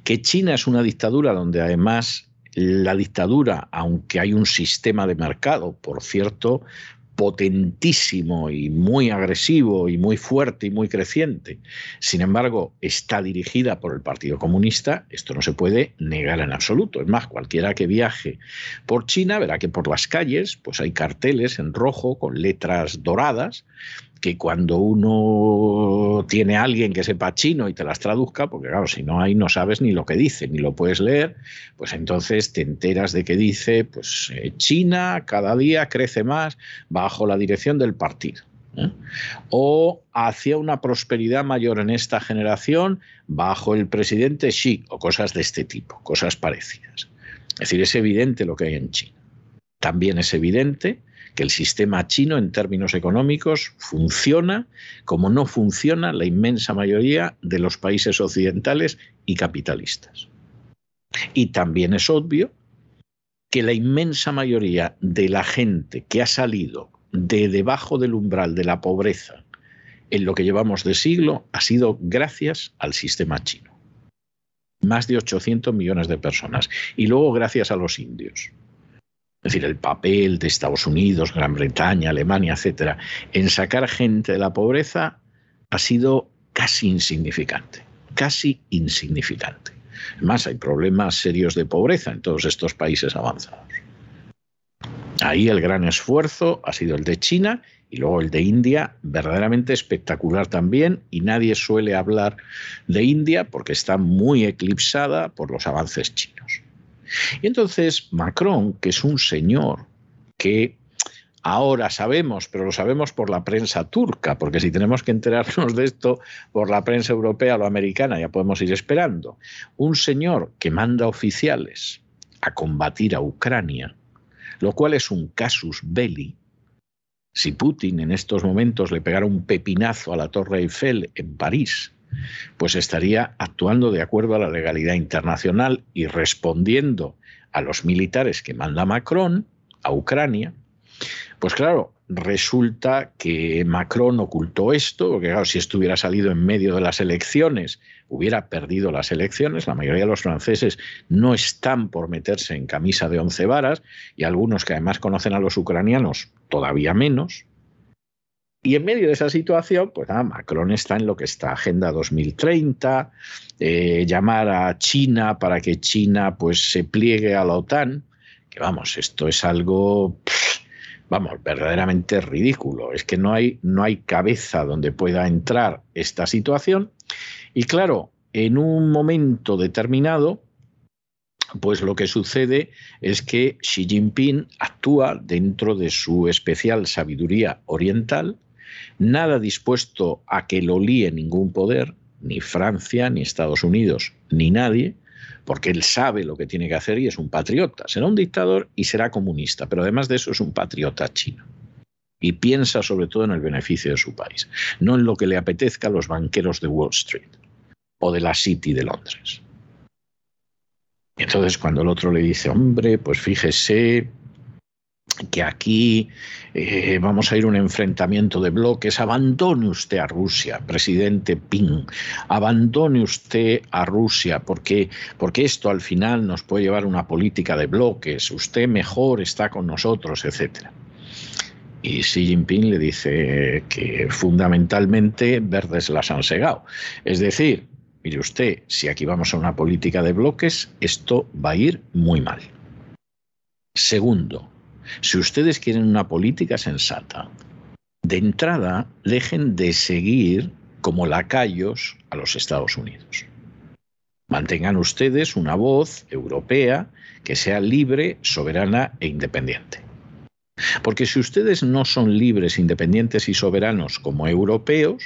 Que China es una dictadura donde además la dictadura, aunque hay un sistema de mercado, por cierto, potentísimo y muy agresivo y muy fuerte y muy creciente, sin embargo, está dirigida por el Partido Comunista, esto no se puede negar en absoluto. Es más, cualquiera que viaje por China verá que por las calles pues hay carteles en rojo con letras doradas que cuando uno tiene a alguien que sepa chino y te las traduzca, porque claro, si no hay no sabes ni lo que dice, ni lo puedes leer, pues entonces te enteras de que dice, pues eh, China cada día crece más bajo la dirección del partido. ¿eh? O hacia una prosperidad mayor en esta generación bajo el presidente Xi, o cosas de este tipo, cosas parecidas. Es decir, es evidente lo que hay en China. También es evidente que el sistema chino en términos económicos funciona como no funciona la inmensa mayoría de los países occidentales y capitalistas. Y también es obvio que la inmensa mayoría de la gente que ha salido de debajo del umbral de la pobreza en lo que llevamos de siglo ha sido gracias al sistema chino. Más de 800 millones de personas. Y luego gracias a los indios. Es decir, el papel de Estados Unidos, Gran Bretaña, Alemania, etcétera, en sacar gente de la pobreza ha sido casi insignificante, casi insignificante. Además, hay problemas serios de pobreza en todos estos países avanzados. Ahí el gran esfuerzo ha sido el de China y luego el de India, verdaderamente espectacular también, y nadie suele hablar de India porque está muy eclipsada por los avances chinos. Y entonces Macron, que es un señor que ahora sabemos, pero lo sabemos por la prensa turca, porque si tenemos que enterarnos de esto por la prensa europea o americana, ya podemos ir esperando. Un señor que manda oficiales a combatir a Ucrania, lo cual es un casus belli. Si Putin en estos momentos le pegara un pepinazo a la Torre Eiffel en París, pues estaría actuando de acuerdo a la legalidad internacional y respondiendo a los militares que manda Macron a Ucrania. Pues claro, resulta que Macron ocultó esto, porque claro, si esto hubiera salido en medio de las elecciones, hubiera perdido las elecciones. La mayoría de los franceses no están por meterse en camisa de once varas y algunos que además conocen a los ucranianos todavía menos. Y en medio de esa situación, pues nada, Macron está en lo que está Agenda 2030, eh, llamar a China para que China pues se pliegue a la OTAN, que vamos, esto es algo, vamos, verdaderamente ridículo. Es que no hay, no hay cabeza donde pueda entrar esta situación. Y claro, en un momento determinado, pues lo que sucede es que Xi Jinping actúa dentro de su especial sabiduría oriental, nada dispuesto a que lo líe ningún poder, ni Francia, ni Estados Unidos, ni nadie, porque él sabe lo que tiene que hacer y es un patriota. Será un dictador y será comunista, pero además de eso es un patriota chino. Y piensa sobre todo en el beneficio de su país, no en lo que le apetezca a los banqueros de Wall Street o de la City de Londres. Entonces cuando el otro le dice, hombre, pues fíjese, que aquí eh, vamos a ir a un enfrentamiento de bloques, abandone usted a Rusia, presidente Ping, abandone usted a Rusia, porque, porque esto al final nos puede llevar a una política de bloques, usted mejor está con nosotros, etc. Y Xi Jinping le dice que fundamentalmente verdes las han segado. Es decir, mire usted, si aquí vamos a una política de bloques, esto va a ir muy mal. Segundo, si ustedes quieren una política sensata, de entrada dejen de seguir como lacayos a los Estados Unidos. Mantengan ustedes una voz europea que sea libre, soberana e independiente. Porque si ustedes no son libres, independientes y soberanos como europeos,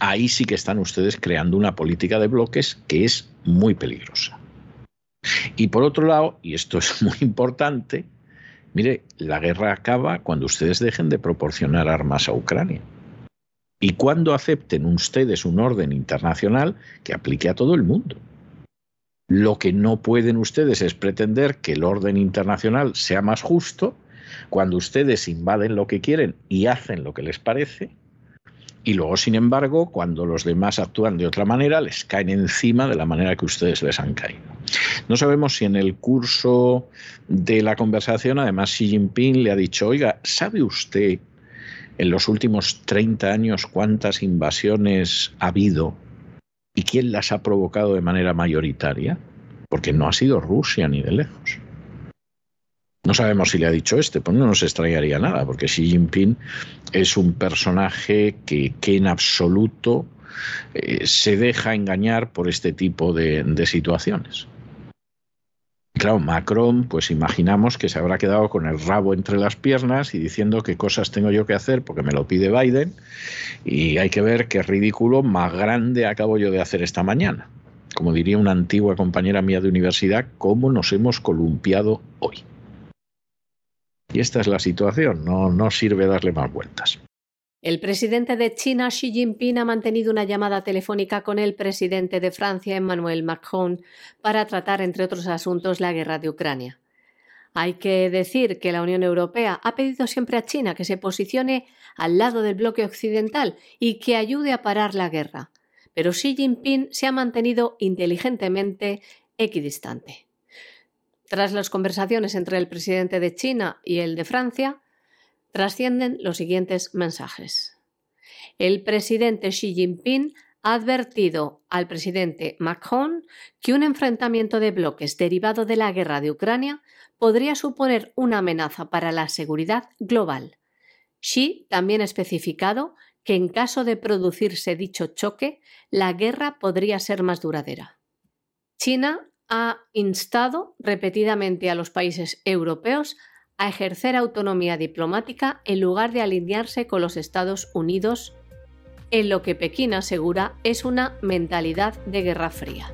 ahí sí que están ustedes creando una política de bloques que es muy peligrosa. Y por otro lado, y esto es muy importante, Mire, la guerra acaba cuando ustedes dejen de proporcionar armas a Ucrania. Y cuando acepten ustedes un orden internacional que aplique a todo el mundo. Lo que no pueden ustedes es pretender que el orden internacional sea más justo cuando ustedes invaden lo que quieren y hacen lo que les parece, y luego, sin embargo, cuando los demás actúan de otra manera, les caen encima de la manera que ustedes les han caído. No sabemos si en el curso de la conversación, además, Xi Jinping le ha dicho, oiga, ¿sabe usted en los últimos 30 años cuántas invasiones ha habido y quién las ha provocado de manera mayoritaria? Porque no ha sido Rusia ni de lejos. No sabemos si le ha dicho este, pues no nos extrañaría nada, porque Xi Jinping es un personaje que, en absoluto eh, se deja engañar por este tipo de, de situaciones. Claro, Macron, pues imaginamos que se habrá quedado con el rabo entre las piernas y diciendo qué cosas tengo yo que hacer porque me lo pide Biden y hay que ver qué ridículo más grande acabo yo de hacer esta mañana. Como diría una antigua compañera mía de universidad, cómo nos hemos columpiado hoy. Y esta es la situación, no, no sirve darle más vueltas. El presidente de China, Xi Jinping, ha mantenido una llamada telefónica con el presidente de Francia, Emmanuel Macron, para tratar, entre otros asuntos, la guerra de Ucrania. Hay que decir que la Unión Europea ha pedido siempre a China que se posicione al lado del bloque occidental y que ayude a parar la guerra, pero Xi Jinping se ha mantenido inteligentemente equidistante. Tras las conversaciones entre el presidente de China y el de Francia, trascienden los siguientes mensajes. El presidente Xi Jinping ha advertido al presidente Macron que un enfrentamiento de bloques derivado de la guerra de Ucrania podría suponer una amenaza para la seguridad global. Xi también ha especificado que en caso de producirse dicho choque, la guerra podría ser más duradera. China ha instado repetidamente a los países europeos a ejercer autonomía diplomática en lugar de alinearse con los Estados Unidos, en lo que Pekín asegura es una mentalidad de guerra fría.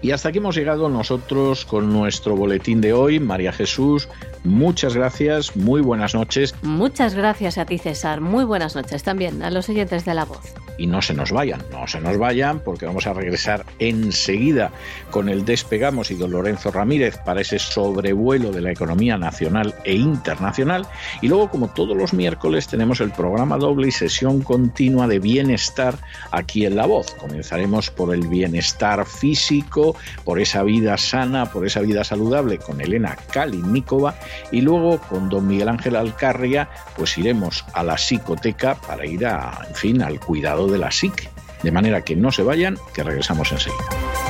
Y hasta aquí hemos llegado nosotros con nuestro boletín de hoy. María Jesús, muchas gracias, muy buenas noches. Muchas gracias a ti, César. Muy buenas noches también a los oyentes de La Voz y no se nos vayan, no se nos vayan porque vamos a regresar enseguida con el Despegamos y don Lorenzo Ramírez para ese sobrevuelo de la economía nacional e internacional y luego como todos los miércoles tenemos el programa doble y sesión continua de bienestar aquí en La Voz. Comenzaremos por el bienestar físico, por esa vida sana, por esa vida saludable con Elena Kalinikova y luego con don Miguel Ángel Alcarria pues iremos a la psicoteca para ir a, en fin, al cuidado de la psique. De manera que no se vayan, que regresamos enseguida.